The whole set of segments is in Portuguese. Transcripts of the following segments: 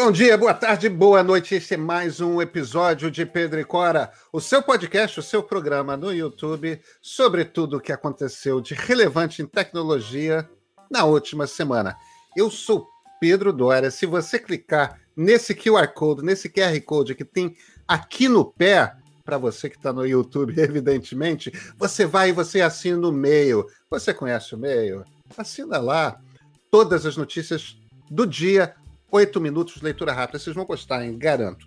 Bom dia, boa tarde, boa noite. Esse é mais um episódio de Pedro e Cora, o seu podcast, o seu programa no YouTube sobre tudo o que aconteceu de relevante em tecnologia na última semana. Eu sou Pedro Dória. Se você clicar nesse QR Code, nesse QR Code que tem aqui no pé, para você que está no YouTube, evidentemente, você vai e você assina o meio. Você conhece o meio? Assina lá todas as notícias do dia oito minutos, leitura rápida. Vocês vão gostar, hein? Garanto.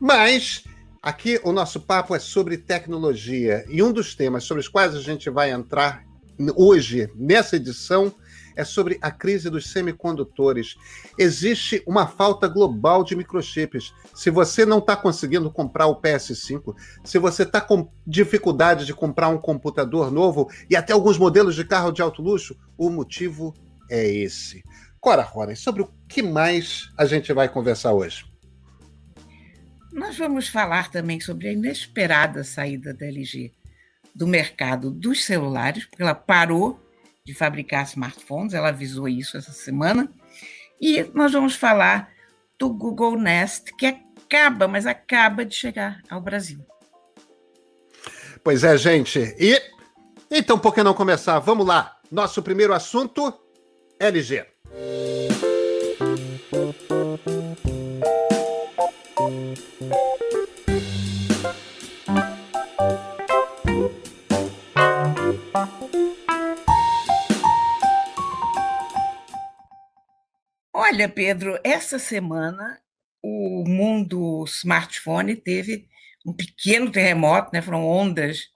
Mas aqui o nosso papo é sobre tecnologia. E um dos temas sobre os quais a gente vai entrar hoje, nessa edição, é sobre a crise dos semicondutores. Existe uma falta global de microchips. Se você não está conseguindo comprar o PS5, se você está com dificuldade de comprar um computador novo e até alguns modelos de carro de alto luxo, o motivo é esse. Cora Ronen, sobre o que mais a gente vai conversar hoje? Nós vamos falar também sobre a inesperada saída da LG do mercado dos celulares, porque ela parou de fabricar smartphones, ela avisou isso essa semana. E nós vamos falar do Google Nest, que acaba, mas acaba de chegar ao Brasil. Pois é, gente. E então, por que não começar? Vamos lá. Nosso primeiro assunto: LG. Olha, Pedro, essa semana o mundo smartphone teve um pequeno terremoto, né? foram ondas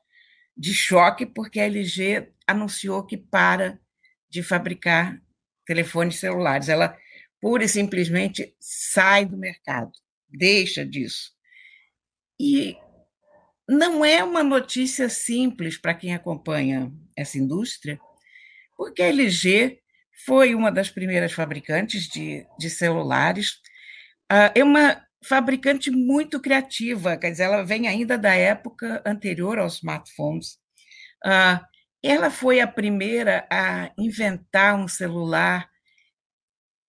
de choque, porque a LG anunciou que para de fabricar telefones celulares. Ela pura e simplesmente sai do mercado, deixa disso. E não é uma notícia simples para quem acompanha essa indústria, porque a LG foi uma das primeiras fabricantes de, de celulares. Uh, é uma fabricante muito criativa, quer dizer, ela vem ainda da época anterior aos smartphones. Uh, ela foi a primeira a inventar um celular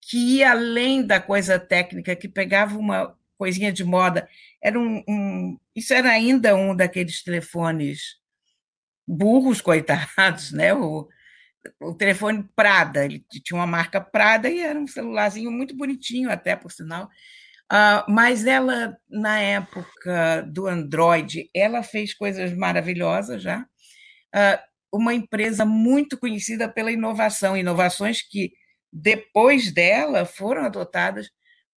que ia além da coisa técnica, que pegava uma coisinha de moda. Era um, um isso era ainda um daqueles telefones burros, coitados, né? O, o telefone Prada, ele tinha uma marca Prada e era um celularzinho muito bonitinho, até por sinal. Uh, mas ela, na época do Android, ela fez coisas maravilhosas já. Uh, uma empresa muito conhecida pela inovação, inovações que depois dela foram adotadas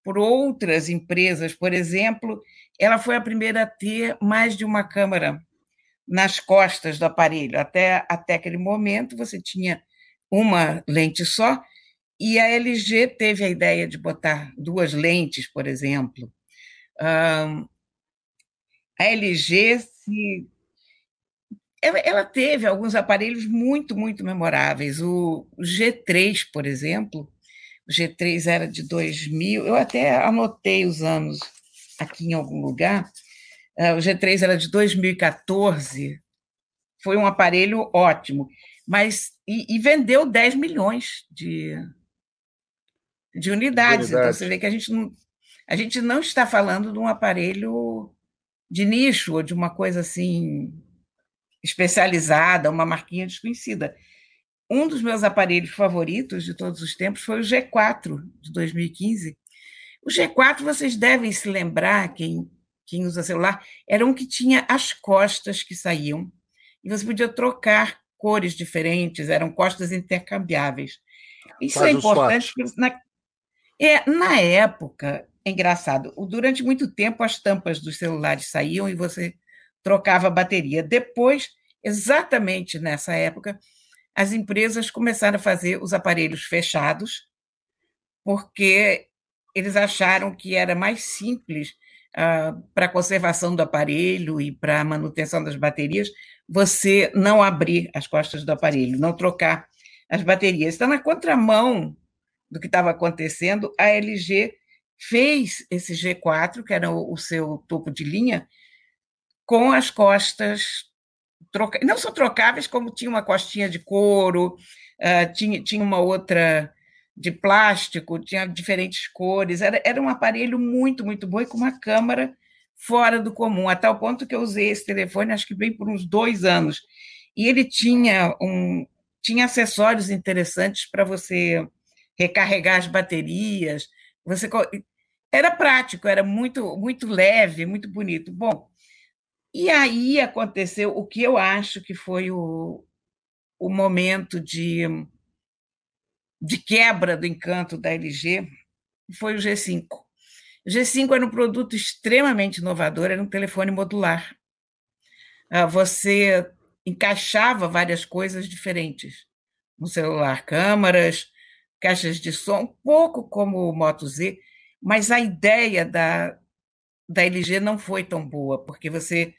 por outras empresas. Por exemplo, ela foi a primeira a ter mais de uma câmera nas costas do aparelho. Até, até aquele momento, você tinha uma lente só, e a LG teve a ideia de botar duas lentes, por exemplo. A LG se ela, ela, teve alguns aparelhos muito, muito memoráveis. O G3, por exemplo, o G3 era de 2000, eu até anotei os anos aqui em algum lugar. Uh, o G3 era de 2014, foi um aparelho ótimo, mas e, e vendeu 10 milhões de, de unidades. De então você vê que a gente não, a gente não está falando de um aparelho de nicho ou de uma coisa assim especializada, uma marquinha desconhecida. Um dos meus aparelhos favoritos de todos os tempos foi o G4 de 2015. O G4, vocês devem se lembrar, quem, quem usa celular, era um que tinha as costas que saíam e você podia trocar cores diferentes, eram costas intercambiáveis. Isso Faz é importante na, é, na época, é engraçado, durante muito tempo as tampas dos celulares saíam e você trocava a bateria. Depois, exatamente nessa época, as empresas começaram a fazer os aparelhos fechados, porque eles acharam que era mais simples uh, para conservação do aparelho e para manutenção das baterias você não abrir as costas do aparelho, não trocar as baterias. Está na contramão do que estava acontecendo, a LG fez esse G4, que era o, o seu topo de linha, com as costas troca... não só trocáveis, como tinha uma costinha de couro, uh, tinha, tinha uma outra de plástico, tinha diferentes cores, era, era um aparelho muito, muito bom e com uma câmera fora do comum, a tal ponto que eu usei esse telefone, acho que bem por uns dois anos. E ele tinha, um, tinha acessórios interessantes para você recarregar as baterias. Você era prático, era muito muito leve, muito bonito. Bom, e aí aconteceu o que eu acho que foi o, o momento de, de quebra do encanto da LG, foi o G5. O G5 era um produto extremamente inovador, era um telefone modular. Ah, você encaixava várias coisas diferentes no celular, câmaras, caixas de som, um pouco como o Moto Z, mas a ideia da, da LG não foi tão boa, porque você,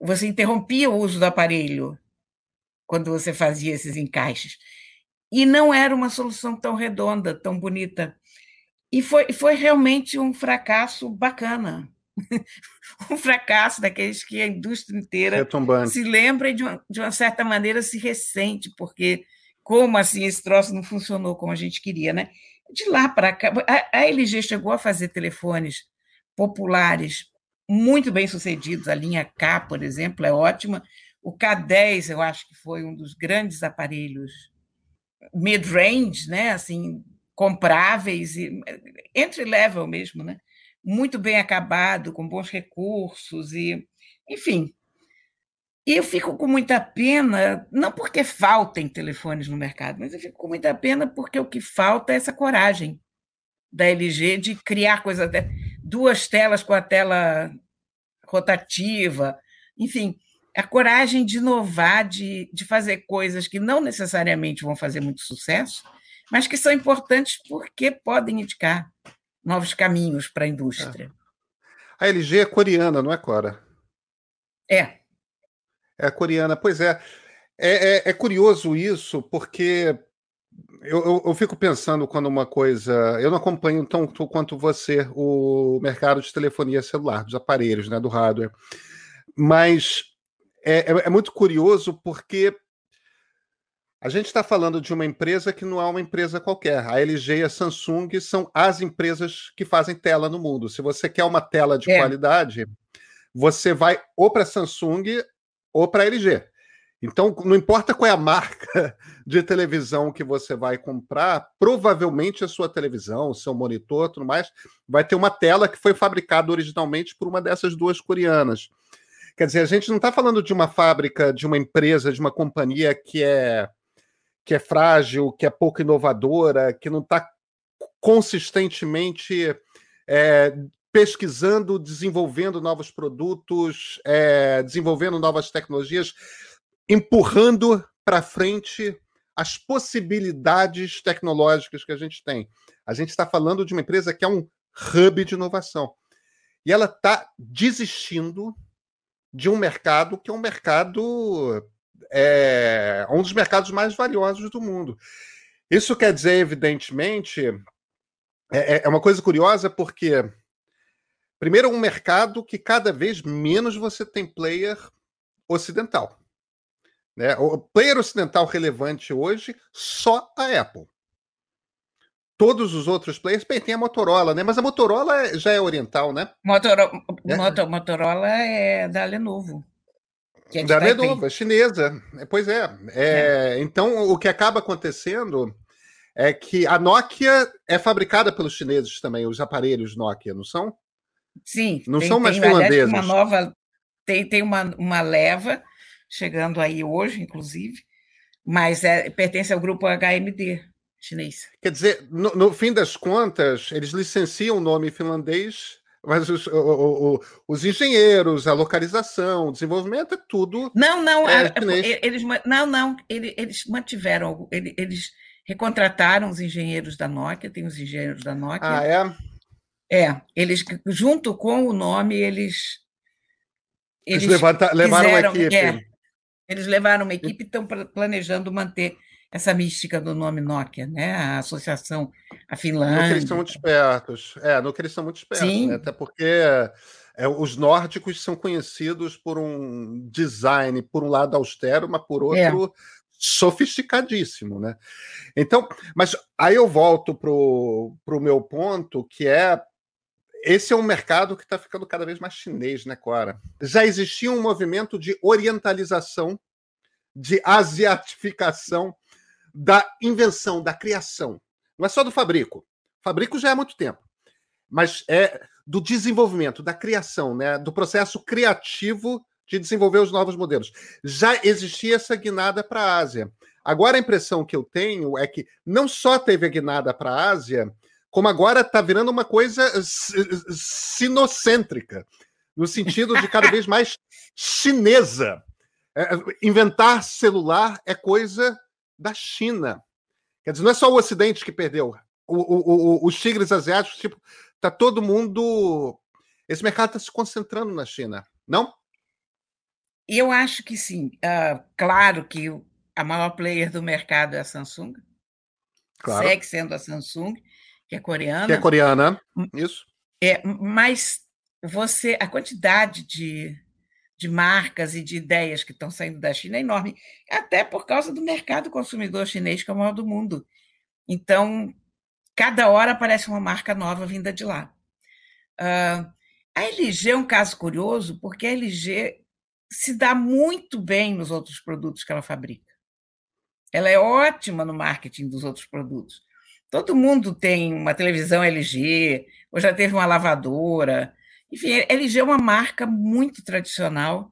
você interrompia o uso do aparelho quando você fazia esses encaixes. E não era uma solução tão redonda, tão bonita. E foi, foi realmente um fracasso bacana. um fracasso daqueles que a indústria inteira Retumbante. se lembra e, de uma, de uma certa maneira, se ressente, porque como assim esse troço não funcionou como a gente queria, né? De lá para cá, a, a LG chegou a fazer telefones populares muito bem sucedidos, a linha K, por exemplo, é ótima. O K10, eu acho que foi um dos grandes aparelhos mid-range, né? Assim, compráveis e entry level mesmo, né? Muito bem acabado, com bons recursos e, enfim. E eu fico com muita pena, não porque faltem telefones no mercado, mas eu fico com muita pena porque o que falta é essa coragem da LG de criar coisas, duas telas com a tela rotativa, enfim, a coragem de inovar, de, de fazer coisas que não necessariamente vão fazer muito sucesso, mas que são importantes porque podem indicar novos caminhos para a indústria. A LG é coreana, não é, Cora? É. É coreana, pois é. É, é, é curioso isso, porque eu, eu, eu, fico pensando quando uma coisa. Eu não acompanho tanto quanto você o mercado de telefonia celular, dos aparelhos, né, do hardware. Mas é, é, é muito curioso porque a gente está falando de uma empresa que não é uma empresa qualquer. A LG e a Samsung são as empresas que fazem tela no mundo. Se você quer uma tela de é. qualidade, você vai ou para a Samsung ou para a LG. Então, não importa qual é a marca de televisão que você vai comprar, provavelmente a sua televisão, o seu monitor, tudo mais, vai ter uma tela que foi fabricada originalmente por uma dessas duas coreanas. Quer dizer, a gente não está falando de uma fábrica, de uma empresa, de uma companhia que é que é frágil, que é pouco inovadora, que não está consistentemente é, pesquisando, desenvolvendo novos produtos, é, desenvolvendo novas tecnologias, empurrando para frente as possibilidades tecnológicas que a gente tem. A gente está falando de uma empresa que é um hub de inovação. E ela está desistindo de um mercado que é um mercado é um dos mercados mais valiosos do mundo. Isso quer dizer, evidentemente, é, é, é uma coisa curiosa porque, primeiro, é um mercado que cada vez menos você tem player ocidental. Né? O player ocidental relevante hoje, só a Apple. Todos os outros players, bem, tem a Motorola, né? Mas a Motorola já é oriental, né? Motorola é, Motorola é da Lenovo. É da Lenovo, é chinesa. É, pois é. é. é. Então, o que acaba acontecendo é que a Nokia é fabricada pelos chineses também, os aparelhos Nokia, não são? Sim. Não tem, são mais finlandeses. Uma nova, tem tem uma, uma leva chegando aí hoje, inclusive, mas é, pertence ao grupo HMD chinês. Quer dizer, no, no fim das contas, eles licenciam o nome finlandês mas os, o, o, os, engenheiros, a localização, o desenvolvimento é tudo. Não, não, é, eles não, não, eles mantiveram, eles recontrataram os engenheiros da Nokia, tem os engenheiros da Nokia. Ah, é? É, eles junto com o nome eles eles, eles levanta, levaram uma equipe. É, eles levaram uma equipe e estão planejando manter essa mística do nome Nokia, né? A associação, a Finlândia. No que eles são muito espertos. É, no que eles são muito espertos, Sim. Né? Até porque é, os nórdicos são conhecidos por um design, por um lado austero, mas por é. outro é. sofisticadíssimo, né? Então, mas aí eu volto para o meu ponto, que é esse é um mercado que está ficando cada vez mais chinês, né, Cora? Já existia um movimento de orientalização, de asiatificação da invenção, da criação. Não é só do fabrico. Fabrico já é há muito tempo. Mas é do desenvolvimento, da criação, né? do processo criativo de desenvolver os novos modelos. Já existia essa guinada para a Ásia. Agora a impressão que eu tenho é que não só teve a guinada para a Ásia, como agora está virando uma coisa sinocêntrica, no sentido de cada vez mais chinesa. É, inventar celular é coisa da China. Quer dizer, não é só o Ocidente que perdeu. O, o, o, os tigres asiáticos, tipo, tá todo mundo. Esse mercado está se concentrando na China, não? Eu acho que sim. Uh, claro que a maior player do mercado é a Samsung. Claro. Segue sendo a Samsung, que é coreana. Que é coreana, isso. É, mas você, a quantidade de, de marcas e de ideias que estão saindo da China é enorme, até por causa do mercado consumidor chinês, que é o maior do mundo. Então, cada hora aparece uma marca nova vinda de lá. Uh, a LG é um caso curioso, porque a LG se dá muito bem nos outros produtos que ela fabrica. Ela é ótima no marketing dos outros produtos. Todo mundo tem uma televisão LG, ou já teve uma lavadora. Enfim, LG é uma marca muito tradicional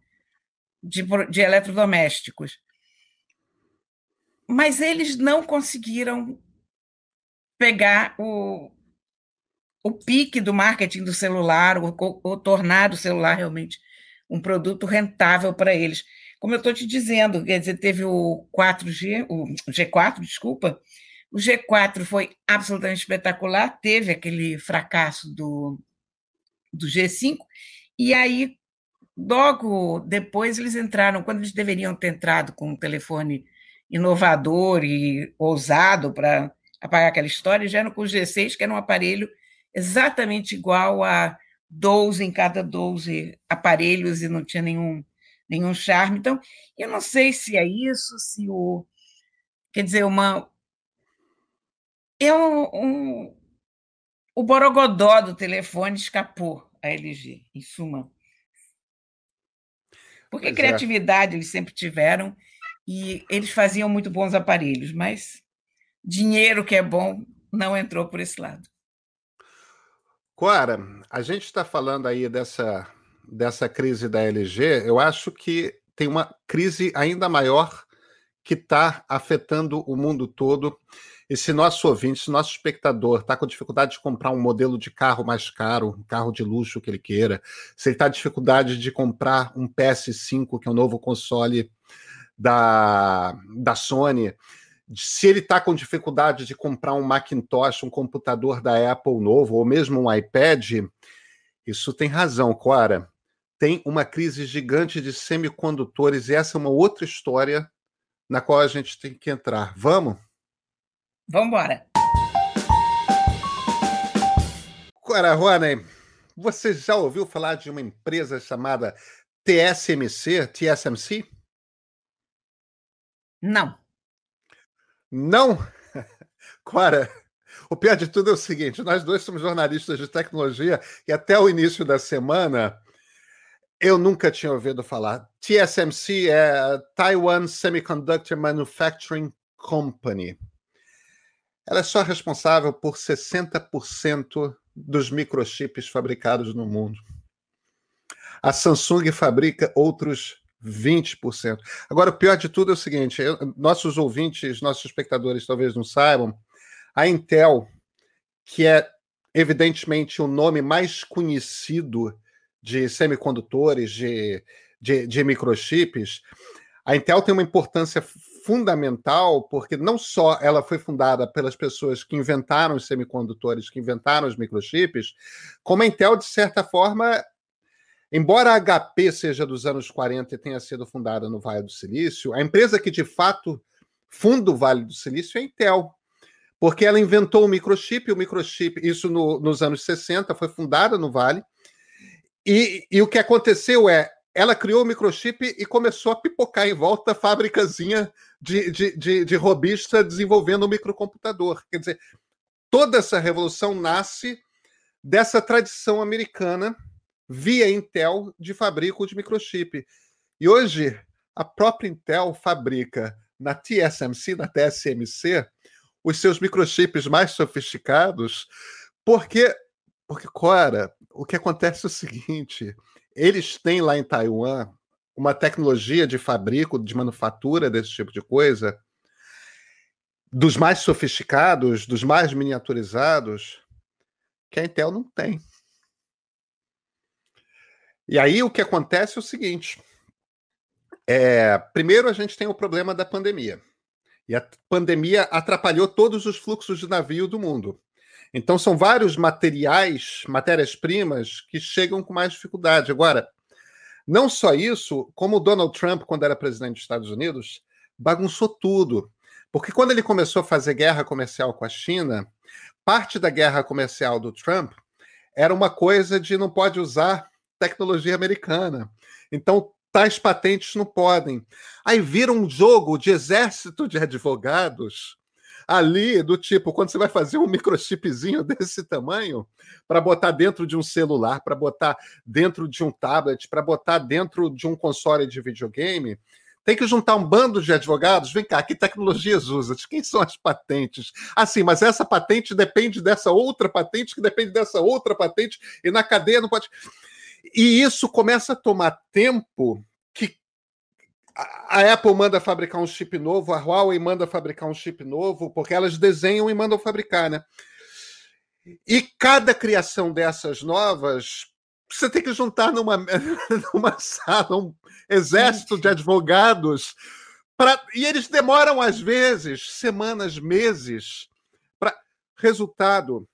de, de eletrodomésticos. Mas eles não conseguiram pegar o, o pique do marketing do celular, ou, ou tornar o celular realmente um produto rentável para eles. Como eu estou te dizendo, quer dizer, teve o 4G, o G4, desculpa. O G4 foi absolutamente espetacular, teve aquele fracasso do, do G5, e aí, logo depois, eles entraram, quando eles deveriam ter entrado com um telefone inovador e ousado para apagar aquela história, já eram com o G6, que era um aparelho exatamente igual a 12 em cada 12 aparelhos e não tinha nenhum, nenhum charme. Então, eu não sei se é isso, se o. Quer dizer, uma. É um, um o borogodó do telefone escapou a LG, em suma. Porque pois é. criatividade é. eles sempre tiveram e eles faziam muito bons aparelhos, mas dinheiro que é bom não entrou por esse lado. Cora, a gente está falando aí dessa, dessa crise da LG, eu acho que tem uma crise ainda maior que está afetando o mundo todo. E se nosso ouvinte, se nosso espectador está com dificuldade de comprar um modelo de carro mais caro, um carro de luxo que ele queira, se ele está com dificuldade de comprar um PS5, que é o novo console da, da Sony, se ele está com dificuldade de comprar um Macintosh, um computador da Apple novo, ou mesmo um iPad, isso tem razão, Cora. Tem uma crise gigante de semicondutores, e essa é uma outra história na qual a gente tem que entrar. Vamos? Vamos embora. Cora Rony, você já ouviu falar de uma empresa chamada TSMC, TSMC? Não. Não. Cora, o pior de tudo é o seguinte: nós dois somos jornalistas de tecnologia e até o início da semana eu nunca tinha ouvido falar. TSMC é Taiwan Semiconductor Manufacturing Company. Ela é só responsável por 60% dos microchips fabricados no mundo. A Samsung fabrica outros 20%. Agora, o pior de tudo é o seguinte: eu, nossos ouvintes, nossos espectadores talvez não saibam, a Intel, que é evidentemente o nome mais conhecido de semicondutores, de, de, de microchips, a Intel tem uma importância fundamental porque não só ela foi fundada pelas pessoas que inventaram os semicondutores, que inventaram os microchips, como a Intel, de certa forma, Embora a HP seja dos anos 40 e tenha sido fundada no Vale do Silício, a empresa que de fato funda o Vale do Silício é a Intel, porque ela inventou o microchip, o microchip, isso no, nos anos 60, foi fundada no Vale, e, e o que aconteceu é, ela criou o microchip e começou a pipocar em volta a fábricazinha de, de, de, de robista desenvolvendo o um microcomputador. Quer dizer, toda essa revolução nasce dessa tradição americana via Intel de fabrico de microchip. E hoje a própria Intel fabrica na TSMC, na TSMC, os seus microchips mais sofisticados, porque porque Cora, o que acontece é o seguinte, eles têm lá em Taiwan uma tecnologia de fabrico, de manufatura desse tipo de coisa, dos mais sofisticados, dos mais miniaturizados, que a Intel não tem. E aí o que acontece é o seguinte: é, primeiro a gente tem o problema da pandemia. E a pandemia atrapalhou todos os fluxos de navio do mundo. Então são vários materiais, matérias-primas, que chegam com mais dificuldade. Agora, não só isso, como o Donald Trump, quando era presidente dos Estados Unidos, bagunçou tudo. Porque quando ele começou a fazer guerra comercial com a China, parte da guerra comercial do Trump era uma coisa de não pode usar tecnologia americana. Então, tais patentes não podem. Aí vira um jogo de exército de advogados ali, do tipo, quando você vai fazer um microchipzinho desse tamanho, para botar dentro de um celular, para botar dentro de um tablet, para botar dentro de um console de videogame, tem que juntar um bando de advogados. Vem cá, que tecnologias usa? Quem são as patentes? Assim, mas essa patente depende dessa outra patente, que depende dessa outra patente, e na cadeia não pode. E isso começa a tomar tempo a Apple manda fabricar um chip novo, a Huawei manda fabricar um chip novo, porque elas desenham e mandam fabricar, né? E cada criação dessas novas, você tem que juntar numa, numa sala um exército de advogados. Pra, e eles demoram, às vezes, semanas, meses. Para resultado,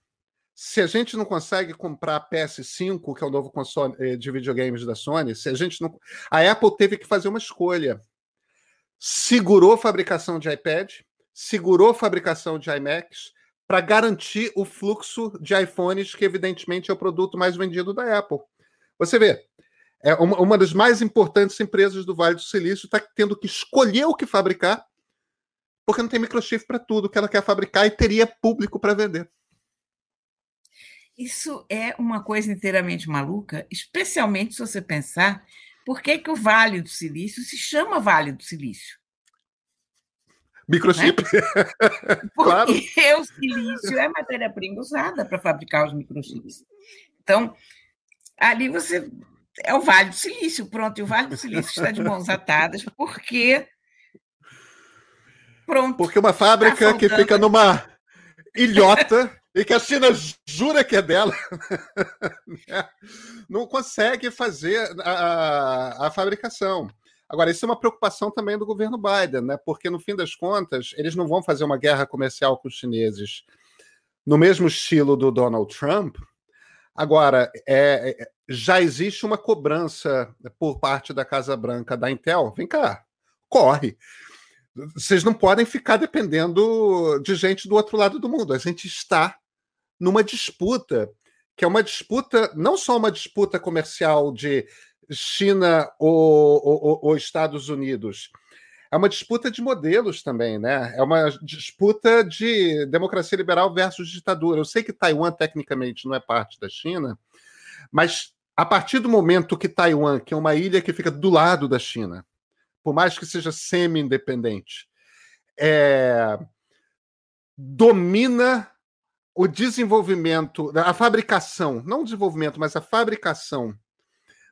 se a gente não consegue comprar a PS5, que é o novo console eh, de videogames da Sony, se a gente não. A Apple teve que fazer uma escolha. Segurou fabricação de iPad, segurou fabricação de iMacs para garantir o fluxo de iPhones, que evidentemente é o produto mais vendido da Apple. Você vê, é uma, uma das mais importantes empresas do Vale do Silício está tendo que escolher o que fabricar, porque não tem microchip para tudo que ela quer fabricar e teria público para vender. Isso é uma coisa inteiramente maluca, especialmente se você pensar por que, que o Vale do Silício se chama Vale do Silício. Microchip. Né? claro. Porque o silício é matéria-prima usada para fabricar os microchips. Então, ali você. É o Vale do Silício, pronto. E o Vale do Silício está de mãos atadas, porque. Pronto. Porque uma fábrica que fica numa ilhota e que a China jura que é dela, não consegue fazer a, a, fabricação. Agora, isso é uma preocupação também do governo Biden, né? porque, no fim das contas, eles não vão fazer uma guerra comercial com os chineses no mesmo estilo do Donald Trump. Agora, é, é já existe uma cobrança por parte da Casa Branca da Intel. Vem cá, corre vocês não podem ficar dependendo de gente do outro lado do mundo. A gente está numa disputa, que é uma disputa, não só uma disputa comercial de China ou, ou, ou Estados Unidos, é uma disputa de modelos também, né? É uma disputa de democracia liberal versus ditadura. Eu sei que Taiwan, tecnicamente, não é parte da China, mas a partir do momento que Taiwan, que é uma ilha que fica do lado da China, por mais que seja semi-independente, é, domina o desenvolvimento, a fabricação, não o desenvolvimento, mas a fabricação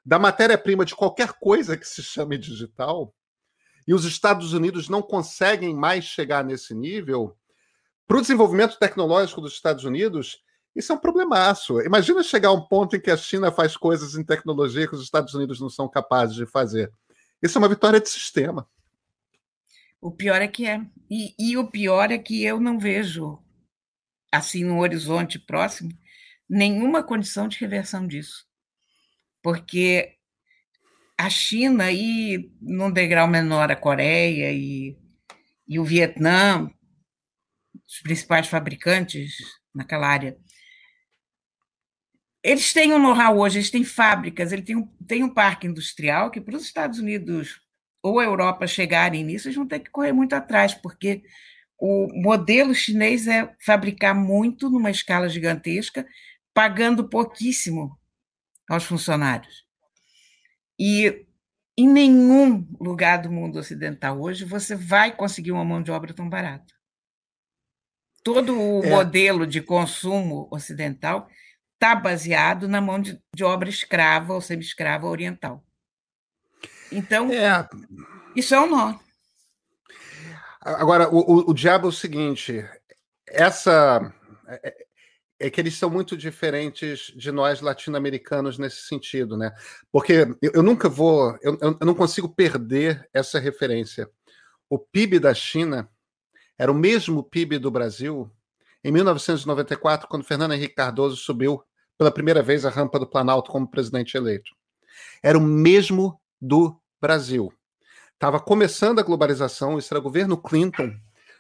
da matéria-prima de qualquer coisa que se chame digital, e os Estados Unidos não conseguem mais chegar nesse nível, para o desenvolvimento tecnológico dos Estados Unidos, isso é um problemaço. Imagina chegar a um ponto em que a China faz coisas em tecnologia que os Estados Unidos não são capazes de fazer. Isso é uma vitória de sistema. O pior é que é. E, e o pior é que eu não vejo assim no horizonte próximo, nenhuma condição de reversão disso. Porque a China e, num degrau menor, a Coreia e, e o Vietnã, os principais fabricantes naquela área, eles têm um know-how hoje, eles têm fábricas, eles têm um, têm um parque industrial que para os Estados Unidos ou a Europa chegarem nisso, eles vão ter que correr muito atrás, porque o modelo chinês é fabricar muito numa escala gigantesca, pagando pouquíssimo aos funcionários. E em nenhum lugar do mundo ocidental hoje você vai conseguir uma mão de obra tão barata. Todo o é. modelo de consumo ocidental está baseado na mão de, de obra escrava ou semi-escrava oriental. Então, é. isso é um nó. Agora, o, o, diabo é o seguinte: essa. É, é, é que eles são muito diferentes de nós latino-americanos nesse sentido, né? Porque eu, eu nunca vou, eu, eu, não consigo perder essa referência. O PIB da China era o mesmo PIB do Brasil em 1994, quando Fernando Henrique Cardoso subiu pela primeira vez a rampa do Planalto como presidente eleito. Era o mesmo do Brasil. Estava começando a globalização, isso era o governo Clinton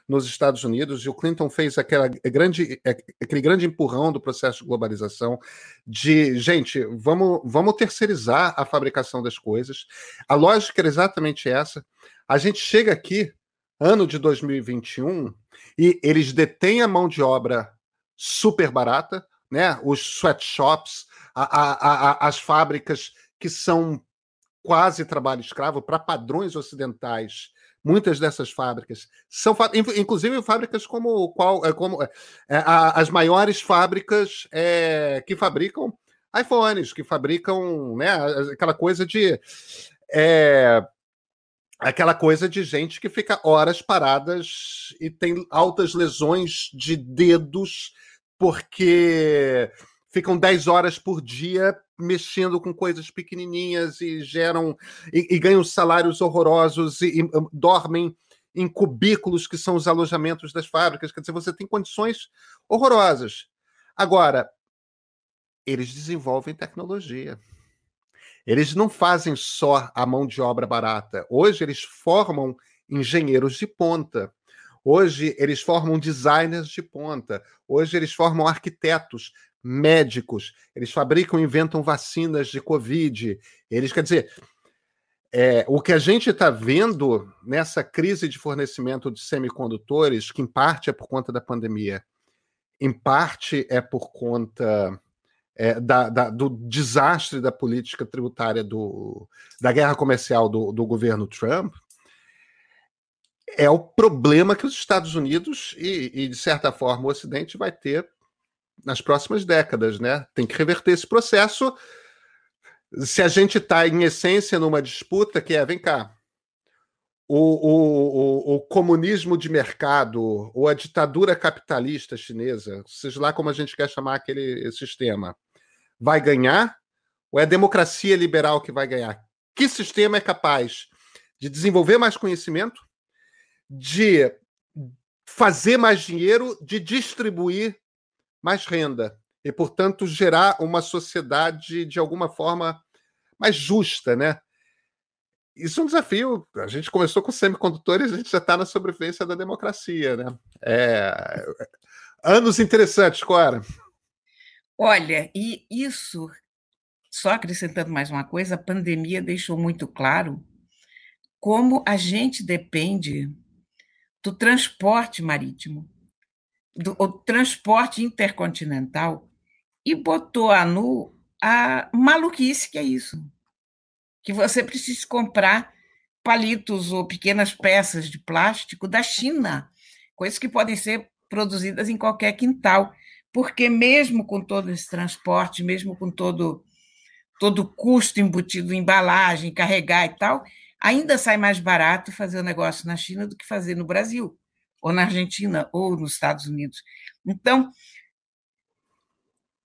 nos Estados Unidos, e o Clinton fez aquela grande, aquele grande empurrão do processo de globalização de, gente, vamos, vamos terceirizar a fabricação das coisas. A lógica era exatamente essa. A gente chega aqui, ano de 2021, e eles detêm a mão de obra super barata, né? Os sweatshops, a, a, a, as fábricas que são quase trabalho escravo para padrões ocidentais. Muitas dessas fábricas são, inclusive, fábricas como qual, é, como é, as maiores fábricas é, que fabricam iPhones, que fabricam, né, aquela coisa de é, aquela coisa de gente que fica horas paradas e tem altas lesões de dedos porque ficam 10 horas por dia mexendo com coisas pequenininhas e geram e, e ganham salários horrorosos e, e, hum, dormem em cubículos que são os alojamentos das fábricas. Quer dizer, você tem condições horrorosas. Agora, eles desenvolvem tecnologia. Eles não fazem só a mão de obra barata. Hoje eles formam engenheiros de ponta. Hoje eles formam designers de ponta, hoje eles formam arquitetos, médicos, eles fabricam e inventam vacinas de Covid. Eles, quer dizer, é, o que a gente está vendo nessa crise de fornecimento de semicondutores, que em parte é por conta da pandemia, em parte é por conta é, da, da, do desastre da política tributária do, da guerra comercial do, do governo Trump, é o problema que os Estados Unidos e, e, de certa forma, o Ocidente vai ter nas próximas décadas, né? Tem que reverter esse processo. Se a gente está, em essência, numa disputa que é, vem cá, o, o, o, o, comunismo de mercado ou a ditadura capitalista chinesa, seja lá como a gente quer chamar aquele sistema, vai ganhar ou é a democracia liberal que vai ganhar? Que sistema é capaz de desenvolver mais conhecimento, de fazer mais dinheiro, de distribuir mais renda e, portanto, gerar uma sociedade de alguma forma mais justa, né? Isso é um desafio. A gente começou com semicondutores, a gente já está na sobrevivência da democracia, né? É... Anos interessantes, Cora. Olha, e isso, só acrescentando mais uma coisa, a pandemia deixou muito claro como a gente depende do transporte marítimo, do transporte intercontinental, e botou a nu a maluquice que é isso. Que você precisa comprar palitos ou pequenas peças de plástico da China, coisas que podem ser produzidas em qualquer quintal, porque mesmo com todo esse transporte, mesmo com todo todo o custo embutido em embalagem, carregar e tal, ainda sai mais barato fazer o negócio na China do que fazer no Brasil, ou na Argentina, ou nos Estados Unidos. Então,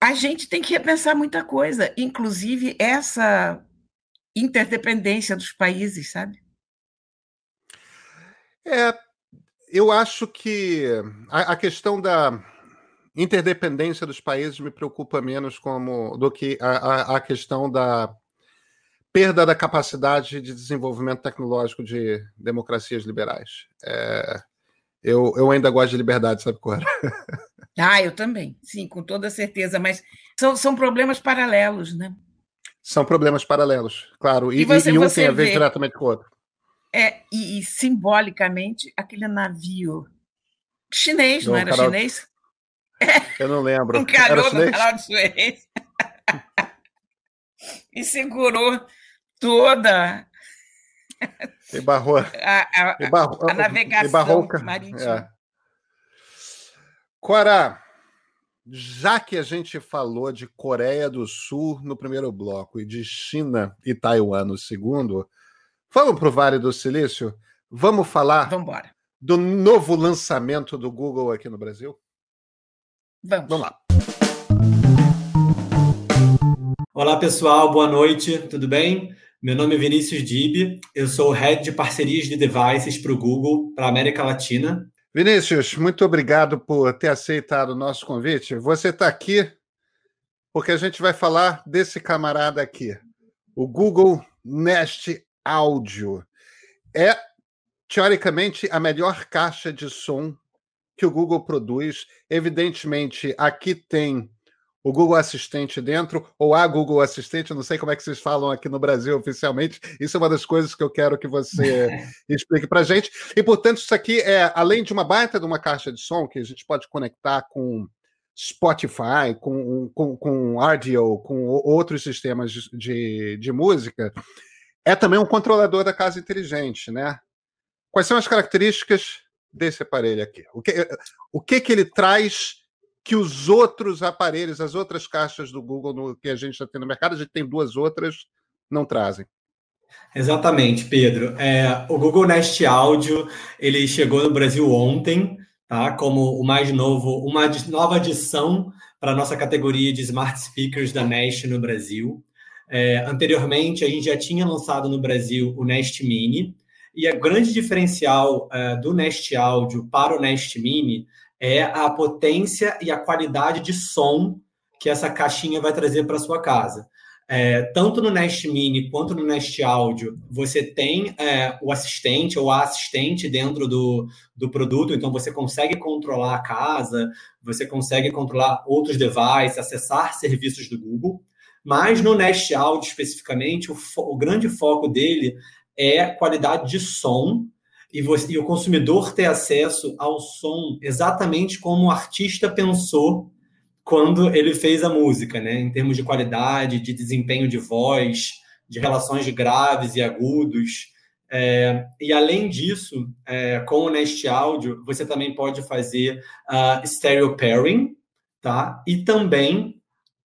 a gente tem que repensar muita coisa, inclusive essa interdependência dos países, sabe? É, eu acho que a, a questão da interdependência dos países me preocupa menos como do que a, a, a questão da perda da capacidade de desenvolvimento tecnológico de democracias liberais. É, eu, eu ainda gosto de liberdade, sabe, Cora? Ah, eu também, sim, com toda certeza, mas são, são problemas paralelos, né? São problemas paralelos, claro, e, e, você, e um tem a ver vê, diretamente com o outro. É, e, e simbolicamente, aquele navio chinês, não, não era canal... chinês? Eu não lembro. Encalhou no canal de Suez e segurou toda e barrou, a, a, e barrou, a navegação barrou, marítima. É. Cora, já que a gente falou de Coreia do Sul no primeiro bloco e de China e Taiwan no segundo, vamos para o Vale do Silício? Vamos falar Vambora. do novo lançamento do Google aqui no Brasil? Vamos. Vamos lá. Olá, pessoal, boa noite, tudo bem? Meu nome é Vinícius Dib, eu sou Head de Parcerias de Devices para o Google, para a América Latina. Vinícius, muito obrigado por ter aceitado o nosso convite. Você está aqui porque a gente vai falar desse camarada aqui, o Google Nest Audio. É, teoricamente, a melhor caixa de som que o Google produz. Evidentemente, aqui tem o Google Assistente dentro, ou a Google Assistente, não sei como é que vocês falam aqui no Brasil oficialmente. Isso é uma das coisas que eu quero que você explique para a gente. E, portanto, isso aqui é, além de uma baita de uma caixa de som, que a gente pode conectar com Spotify, com, com, com Audio, com outros sistemas de, de, de música, é também um controlador da casa inteligente, né? Quais são as características desse aparelho aqui? O que, o que, que ele traz que os outros aparelhos, as outras caixas do Google no, que a gente já tem no mercado, a gente tem duas outras, não trazem. Exatamente, Pedro. É, o Google Nest Audio ele chegou no Brasil ontem, tá? Como o mais novo, uma nova adição para a nossa categoria de smart speakers da Nest no Brasil. É, anteriormente, a gente já tinha lançado no Brasil o Nest Mini, e o grande diferencial é, do Nest Audio para o Nest Mini é a potência e a qualidade de som que essa caixinha vai trazer para sua casa. É, tanto no Nest Mini quanto no Nest Audio, você tem é, o assistente ou a assistente dentro do, do produto, então você consegue controlar a casa, você consegue controlar outros devices, acessar serviços do Google. Mas no Nest Audio especificamente, o, o grande foco dele é qualidade de som e, você, e o consumidor ter acesso ao som exatamente como o artista pensou quando ele fez a música, né? Em termos de qualidade, de desempenho de voz, de relações de graves e agudos. É, e além disso, é, com o Nest Audio, você também pode fazer uh, stereo pairing, tá? E também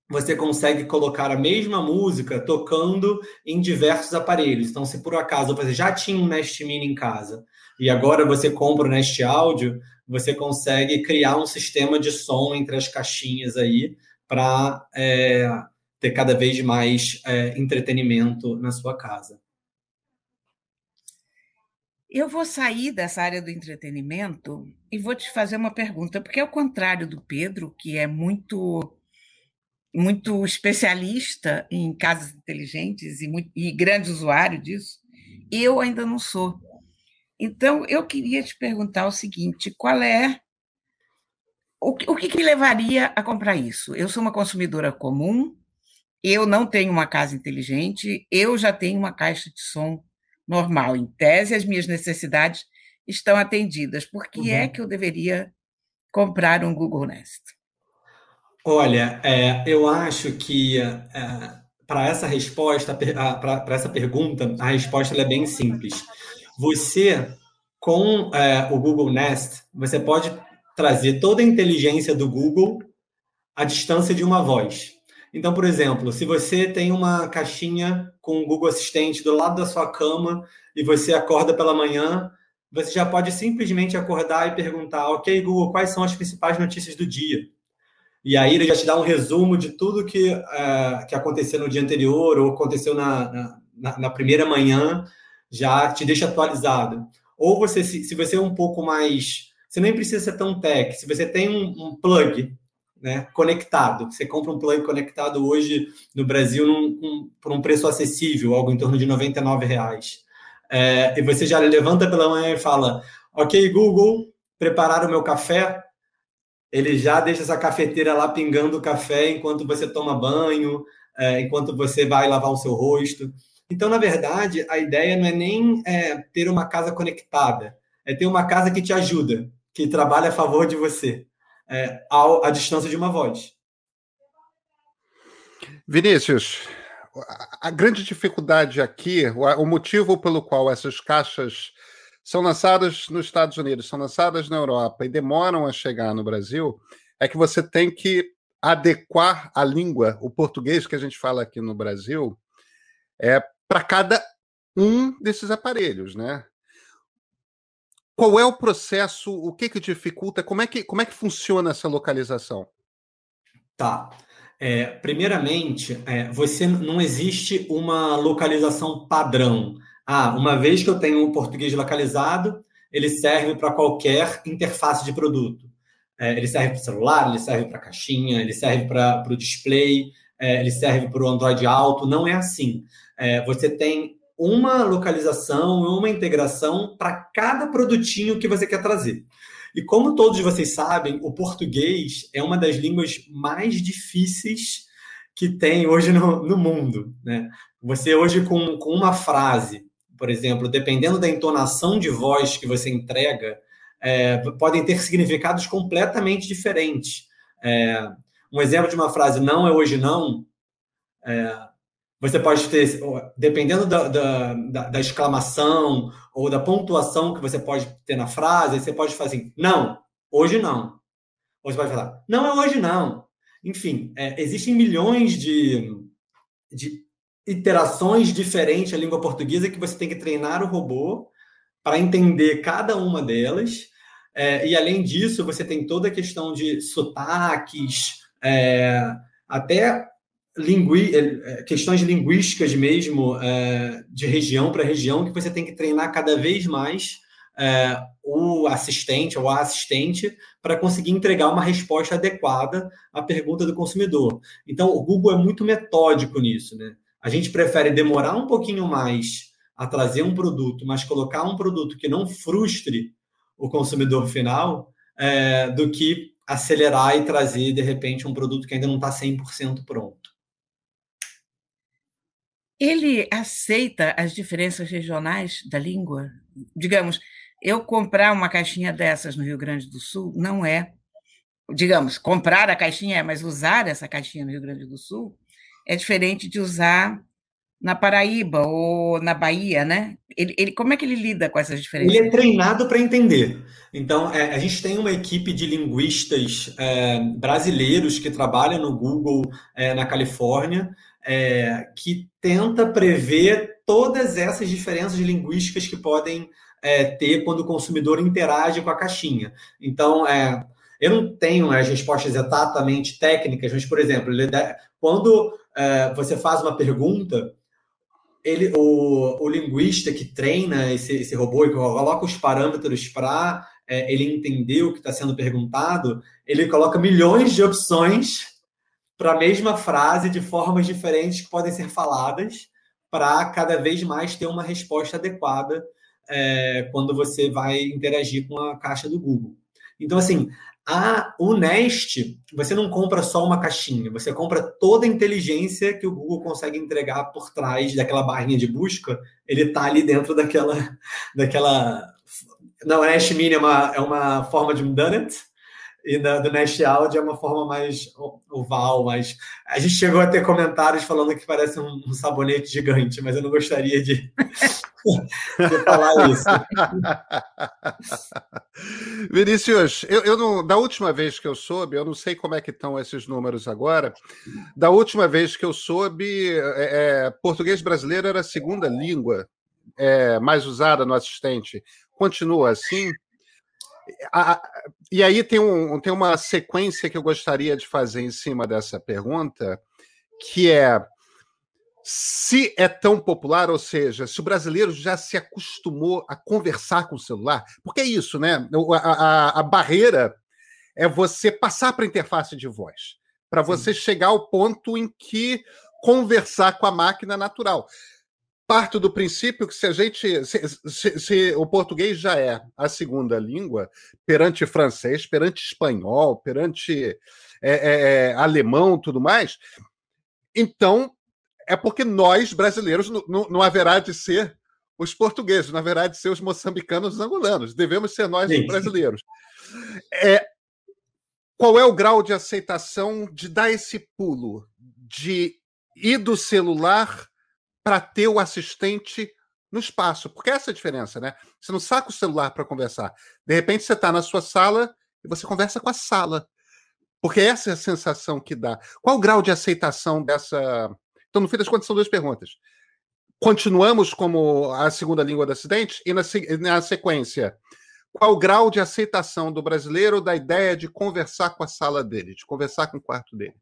você consegue colocar a mesma música tocando em diversos aparelhos. Então, se por acaso você já tinha um Nest Mini em casa e agora você compra o Audio, você consegue criar um sistema de som entre as caixinhas aí para é, ter cada vez mais é, entretenimento na sua casa. Eu vou sair dessa área do entretenimento e vou te fazer uma pergunta, porque ao contrário do Pedro, que é muito muito especialista em casas inteligentes e, muito, e grande usuário disso, eu ainda não sou. Então, eu queria te perguntar o seguinte: qual é. O que, o que, que levaria a comprar isso? Eu sou uma consumidora comum, eu não tenho uma casa inteligente, eu já tenho uma caixa de som normal. Em tese, as minhas necessidades estão atendidas. Por que é uhum. é que eu deveria comprar um Google Nest? Olha, é, eu acho que é, para essa resposta, para essa pergunta, a resposta é bem simples. Você, com é, o Google Nest, você pode trazer toda a inteligência do Google à distância de uma voz. Então, por exemplo, se você tem uma caixinha com o Google Assistente do lado da sua cama e você acorda pela manhã, você já pode simplesmente acordar e perguntar: Ok, Google, quais são as principais notícias do dia? E aí ele já te dá um resumo de tudo que, uh, que aconteceu no dia anterior ou aconteceu na, na, na primeira manhã já te deixa atualizado. Ou você, se, se você é um pouco mais. Você nem precisa ser tão tech. Se você tem um, um plug né, conectado, você compra um plug conectado hoje no Brasil num, um, por um preço acessível, algo em torno de R$ reais. É, e você já levanta pela manhã e fala: Ok, Google, preparar o meu café. ele já deixa essa cafeteira lá pingando café enquanto você toma banho, é, enquanto você vai lavar o seu rosto. Então, na verdade, a ideia não é nem é, ter uma casa conectada, é ter uma casa que te ajuda, que trabalha a favor de você, é, ao, à distância de uma voz. Vinícius, a grande dificuldade aqui, o motivo pelo qual essas caixas são lançadas nos Estados Unidos, são lançadas na Europa e demoram a chegar no Brasil, é que você tem que adequar a língua, o português que a gente fala aqui no Brasil, é para cada um desses aparelhos, né? Qual é o processo? O que que dificulta? Como é que como é que funciona essa localização? Tá. É, primeiramente, é, você não existe uma localização padrão. Ah, uma vez que eu tenho um português localizado, ele serve para qualquer interface de produto. É, ele serve para o celular, ele serve para caixinha, ele serve para o display, é, ele serve para o Android Auto. Não é assim. É, você tem uma localização, uma integração para cada produtinho que você quer trazer. E como todos vocês sabem, o português é uma das línguas mais difíceis que tem hoje no, no mundo. Né? Você hoje, com, com uma frase, por exemplo, dependendo da entonação de voz que você entrega, é, podem ter significados completamente diferentes. É, um exemplo de uma frase não é hoje não, é, você pode ter, dependendo da, da, da, da, exclamação ou da pontuação que você pode ter na frase, você pode fazer assim, não, hoje não. Ou você pode falar, não é hoje não. Enfim, é, existem milhões de, de iterações diferentes na língua portuguesa que você tem que treinar o robô para entender cada uma delas. É, e além disso, você tem toda a questão de sotaques, é, até lingui é, questões linguísticas mesmo, é, de região para região, que você tem que treinar cada vez mais é, o assistente ou a assistente para conseguir entregar uma resposta adequada à pergunta do consumidor. Então, o Google é muito metódico nisso, né? A gente prefere demorar um pouquinho mais a trazer um produto, mas colocar um produto que não frustre o consumidor final, é, do que acelerar e trazer, de repente, um produto que ainda não está 100% pronto. Ele aceita as diferenças regionais da língua? Digamos, eu comprar uma caixinha dessas no Rio Grande do Sul não é. Digamos, comprar a caixinha é, mas usar essa caixinha no Rio Grande do Sul é diferente de usar na Paraíba ou na Bahia, né? Ele, ele, como é que ele lida com essas diferenças? Ele é treinado para entender. Então, é, a gente tem uma equipe de linguistas é, brasileiros que trabalham no Google é, na Califórnia, é, que tenta prever todas essas diferenças linguísticas que podem é, ter quando o consumidor interage com a caixinha. Então, é, eu não tenho as respostas exatamente técnicas, mas, por exemplo, quando é, você faz uma pergunta, ele, o, o linguista que treina esse, esse robô e coloca os parâmetros para é, ele entender o que está sendo perguntado, ele coloca milhões de opções para a mesma frase de formas diferentes que podem ser faladas para cada vez mais ter uma resposta adequada é, quando você vai interagir com a caixa do Google. Então, assim, a, o Nest, você não compra só uma caixinha, você compra toda a inteligência que o Google consegue entregar por trás daquela barrinha de busca, ele está ali dentro daquela. daquela não, a Nest Mini é uma, é uma forma de um donut, e do Nest Audio é uma forma mais oval, mas a gente chegou a ter comentários falando que parece um, um sabonete gigante, mas eu não gostaria de, de falar isso. Vinícius, eu, eu não, da última vez que eu soube, eu não sei como é que estão esses números agora. Da última vez que eu soube, é, é, português brasileiro era a segunda língua é, mais usada no assistente. Continua assim? A, e aí tem, um, tem uma sequência que eu gostaria de fazer em cima dessa pergunta, que é se é tão popular, ou seja, se o brasileiro já se acostumou a conversar com o celular, porque é isso, né? A, a, a barreira é você passar para a interface de voz, para você chegar ao ponto em que conversar com a máquina natural. Parto do princípio que se a gente. Se, se, se, o português já é a segunda língua, perante francês, perante espanhol, perante é, é, é alemão tudo mais, então é porque nós, brasileiros, não, haverá de ser os portugueses, não haverá de ser os moçambicanos os angolanos. Devemos ser nós, Sim. os brasileiros. É, qual é o grau de aceitação de dar esse pulo, de ir do celular para ter o assistente no espaço. Porque essa é a diferença, né? Você não saca o celular para conversar. De repente você está na sua sala e você conversa com a sala. Porque essa é a sensação que dá. Qual o grau de aceitação dessa. Então, no fim das contas, são duas perguntas. Continuamos como a segunda língua do acidente? E na, na sequência, qual o grau de aceitação do brasileiro da ideia de conversar com a sala dele, de conversar com o quarto dele?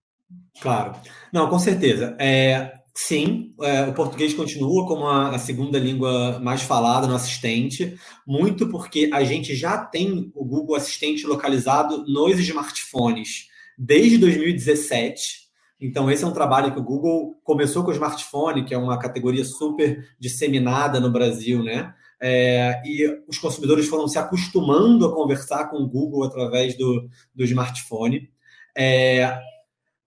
Claro. Não, com certeza. É, sim, é, o português continua como a, a, segunda língua mais falada no assistente, muito porque a gente já tem o Google Assistente localizado nos smartphones desde 2017. Então, esse é um trabalho que o Google começou com o smartphone, que é uma categoria super disseminada no Brasil, né? É, e os consumidores foram se acostumando a conversar com o Google através do, do smartphone. É,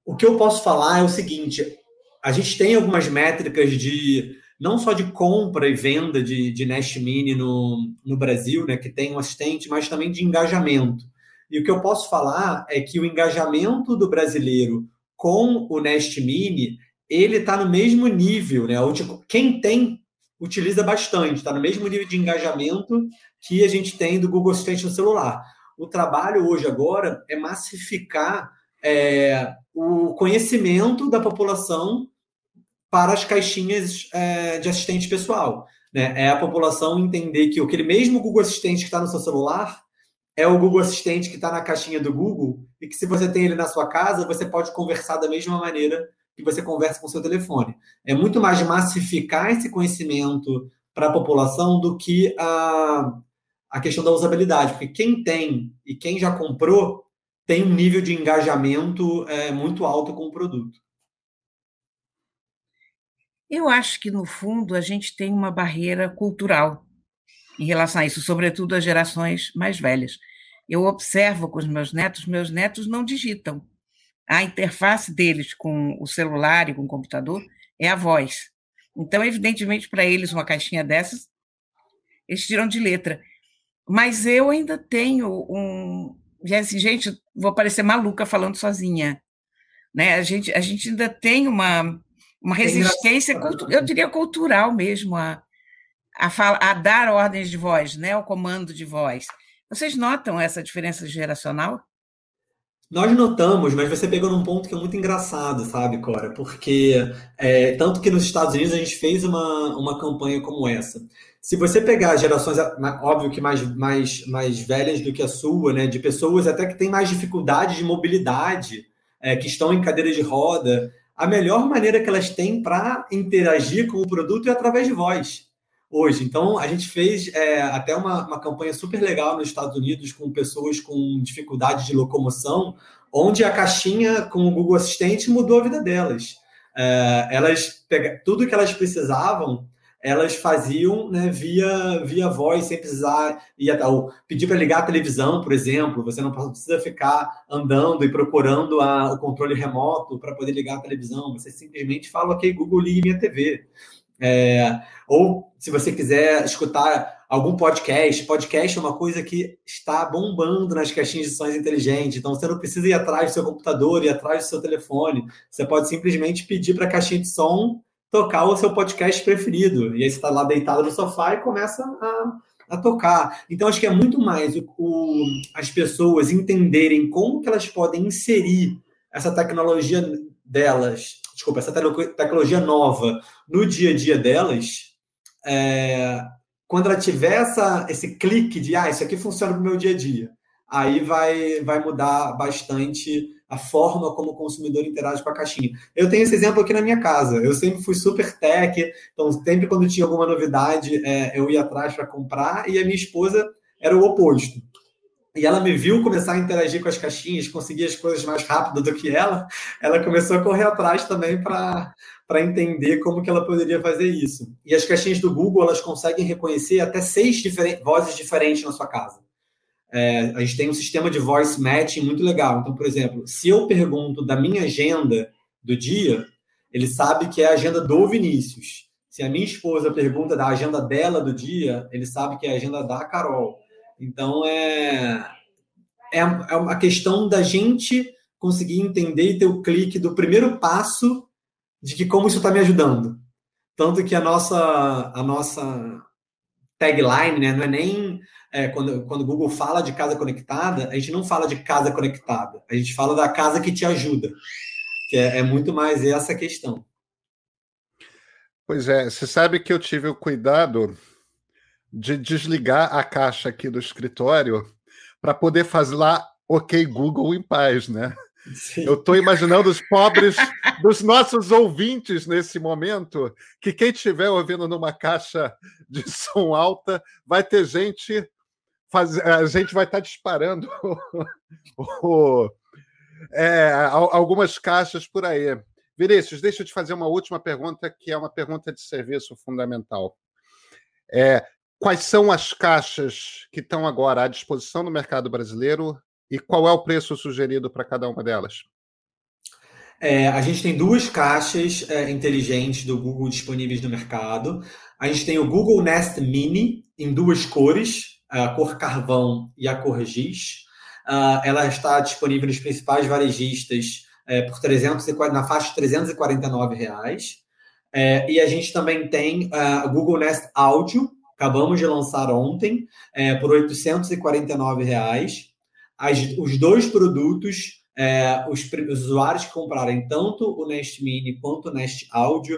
o que eu posso falar é o seguinte: a gente tem algumas métricas de não só de compra e venda de, de Nest Mini no, no Brasil, né, que tem um assistente, mas também de engajamento. E o que eu posso falar é que o engajamento do brasileiro com o Nest Mini ele está no mesmo nível, né? Quem tem utiliza bastante, está no mesmo nível de engajamento que a gente tem do Google Assistente no celular. O trabalho hoje agora é massificar é, o conhecimento da população para as caixinhas é, de assistente pessoal. Né? É a população entender que aquele mesmo Google Assistente que está no seu celular é o Google Assistente que está na caixinha do Google e que se você tem ele na sua casa, você pode conversar da mesma maneira que você conversa com o seu telefone. É muito mais massificar esse conhecimento para a população do que a, a questão da usabilidade, porque quem tem e quem já comprou tem um nível de engajamento é, muito alto com o produto. Eu acho que, no fundo, a gente tem uma barreira cultural em relação a isso, sobretudo as gerações mais velhas. Eu observo com os meus netos, meus netos não digitam. A interface deles com o celular e com o computador é a voz. Então, evidentemente, para eles, uma caixinha dessas, eles tiram de letra. Mas eu ainda tenho um, assim, gente, vou parecer maluca falando sozinha. Né? A, gente, a gente ainda tem uma, uma resistência, eu diria cultural mesmo, a, a, fala, a dar ordens de voz, né? o comando de voz. Vocês notam essa diferença geracional? Nós notamos, mas você pegou num ponto que é muito engraçado, sabe, Cora? Porque é, tanto que nos Estados Unidos a gente fez uma, uma campanha como essa. Se você pegar gerações, óbvio que mais, mais, mais velhas do que a sua, né, de pessoas até que têm mais dificuldade de mobilidade, é, que estão em cadeira de roda, a melhor maneira que elas têm para interagir com o produto é através de voz. Hoje. Então, a gente fez é, até uma, uma campanha super legal nos Estados Unidos com pessoas com dificuldade de locomoção, onde a caixinha com o Google Assistente mudou a vida delas. É, elas tudo que elas precisavam elas faziam né, via, via voz, sem precisar ir até, ou pedir para ligar a televisão, por exemplo. Você não precisa ficar andando e procurando a, o controle remoto para poder ligar a televisão. Você simplesmente fala, ok, Google, ligue minha TV. É, ou se você quiser escutar algum podcast, podcast é uma coisa que está bombando nas caixinhas de sons inteligentes. Então você não precisa ir atrás do seu computador, ir atrás do seu telefone. Você pode simplesmente pedir para a caixinha de som tocar o seu podcast preferido. E aí você está lá deitado no sofá e começa a, a tocar. Então, acho que é muito mais o, o, as pessoas entenderem como que elas podem inserir essa tecnologia delas, desculpa, essa tecnologia nova no dia a dia delas, é, quando ela tiver essa, esse clique de, ah, isso aqui funciona no meu dia a dia, aí vai, vai mudar bastante a forma como o consumidor interage com a caixinha. Eu tenho esse exemplo aqui na minha casa. Eu sempre fui super tech, então sempre quando tinha alguma novidade, é, eu ia atrás para comprar, e a minha esposa era o oposto. E ela me viu começar a interagir com as caixinhas, conseguir as coisas mais rápido do que ela, ela começou a correr atrás também para para entender como que ela poderia fazer isso. E as caixinhas do Google, elas conseguem reconhecer até seis diferentes, vozes diferentes na sua casa. É, a gente tem um sistema de voice matching muito legal. Então, por exemplo, se eu pergunto da minha agenda do dia, ele sabe que é a agenda do Vinícius. Se a minha esposa pergunta da agenda dela do dia, ele sabe que é a agenda da Carol. Então, é, é, é uma questão da gente conseguir entender e ter o clique do primeiro passo de que como isso está me ajudando. Tanto que a nossa, a nossa tagline né, não é nem é, quando, quando o Google fala de casa conectada, a gente não fala de casa conectada, a gente fala da casa que te ajuda, que é, é muito mais essa questão. Pois é, você sabe que eu tive o cuidado de desligar a caixa aqui do escritório para poder fazer lá OK Google em paz, né? Sim. Eu estou imaginando os pobres dos nossos ouvintes nesse momento, que quem estiver ouvindo numa caixa de som alta vai ter gente faz, a gente vai estar tá disparando o, é, algumas caixas por aí. Vinícius, deixa eu te fazer uma última pergunta, que é uma pergunta de serviço fundamental. É, quais são as caixas que estão agora à disposição no mercado brasileiro e qual é o preço sugerido para cada uma delas? É, a gente tem duas caixas é, inteligentes do Google disponíveis no mercado. A gente tem o Google Nest Mini em duas cores, a cor carvão e a cor giz. Uh, ela está disponível nos principais varejistas é, por 340, na faixa de 349 reais. É, e a gente também tem o Google Nest Audio, acabamos de lançar ontem, é, por 849 reais. Os dois produtos, os, os, usuários que comprarem tanto o Nest Mini quanto o Nest Audio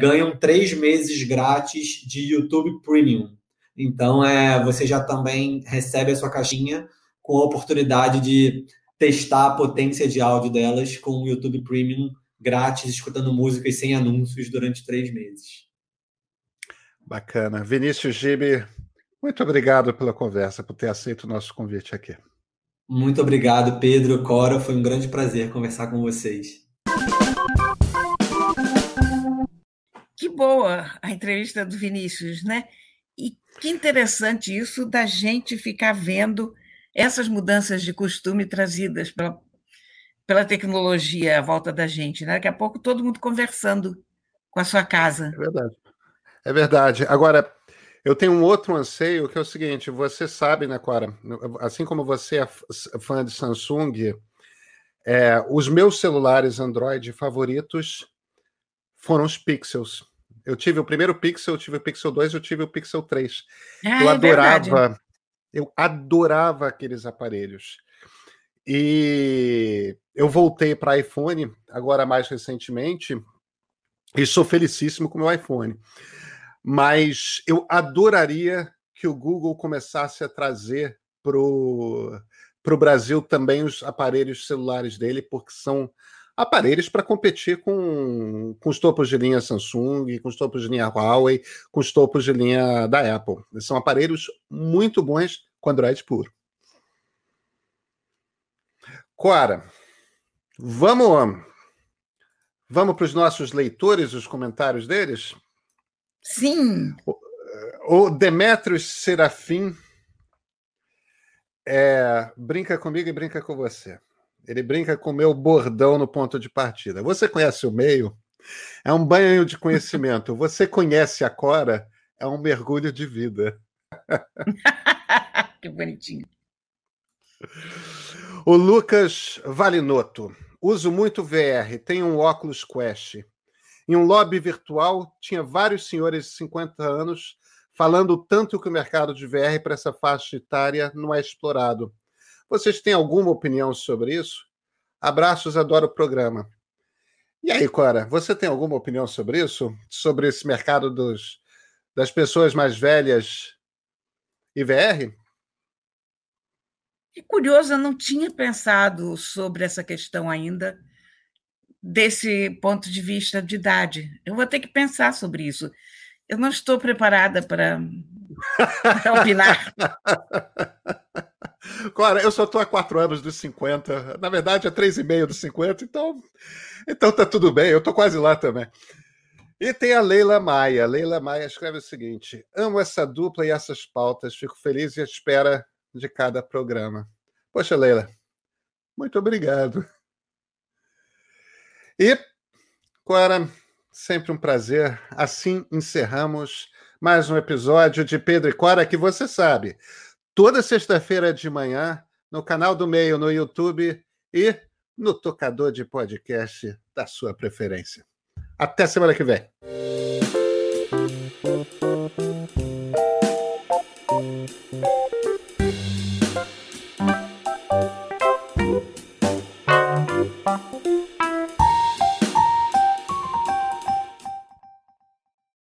ganham três meses grátis de YouTube Premium. Então, é, você já também recebe a sua caixinha com a oportunidade de testar a potência de áudio delas com o YouTube Premium grátis, escutando músicas sem anúncios durante três meses. Bacana. Vinícius Gibe, muito obrigado pela conversa, por ter aceito o nosso convite aqui. Muito obrigado, Pedro, Cora. Foi um grande prazer conversar com vocês. Que boa a entrevista do Vinícius, né? E que interessante isso da gente ficar vendo essas mudanças de costume trazidas pela, pela tecnologia à volta da gente. Né? Daqui a pouco todo mundo conversando com a sua casa. É verdade. É verdade. Agora, eu tenho um outro anseio que é o seguinte: você sabe, né, Cora? Assim como você é fã de Samsung, é, os meus celulares Android favoritos foram os Pixels. Eu tive o primeiro Pixel, eu tive o Pixel 2, eu tive o Pixel 3. Ah, eu é adorava, verdade. eu adorava aqueles aparelhos. E eu voltei para iPhone agora mais recentemente e sou felicíssimo com o meu iPhone. Mas eu adoraria que o Google começasse a trazer para o Brasil também os aparelhos celulares dele, porque são aparelhos para competir com, com os topos de linha Samsung, com os topos de linha Huawei, com os topos de linha da Apple. São aparelhos muito bons com Android puro. Cora, vamos, vamos para os nossos leitores, os comentários deles? Sim. O, o Demetrios Serafim é, brinca comigo e brinca com você. Ele brinca com o meu bordão no ponto de partida. Você conhece o meio? É um banho de conhecimento. Você conhece a Cora? É um mergulho de vida. que bonitinho. O Lucas Valinoto. Uso muito VR, tenho um óculos Quest. Em um lobby virtual, tinha vários senhores de 50 anos falando tanto que o mercado de VR para essa faixa etária não é explorado. Vocês têm alguma opinião sobre isso? Abraços, adoro o programa. E aí, Cora, você tem alguma opinião sobre isso? Sobre esse mercado dos, das pessoas mais velhas e VR? Que curioso, eu não tinha pensado sobre essa questão ainda, desse ponto de vista de idade. Eu vou ter que pensar sobre isso. Eu não estou preparada para, para opinar. Cora, eu só estou há quatro anos dos 50. Na verdade, é três e meio dos 50, então, então tá tudo bem. Eu estou quase lá também. E tem a Leila Maia. Leila Maia escreve o seguinte: amo essa dupla e essas pautas. Fico feliz e à espera de cada programa. Poxa, Leila, muito obrigado. E, Cora, sempre um prazer. Assim encerramos mais um episódio de Pedro e Cora, que você sabe, toda sexta-feira de manhã, no canal do Meio no YouTube e no tocador de podcast da sua preferência. Até semana que vem.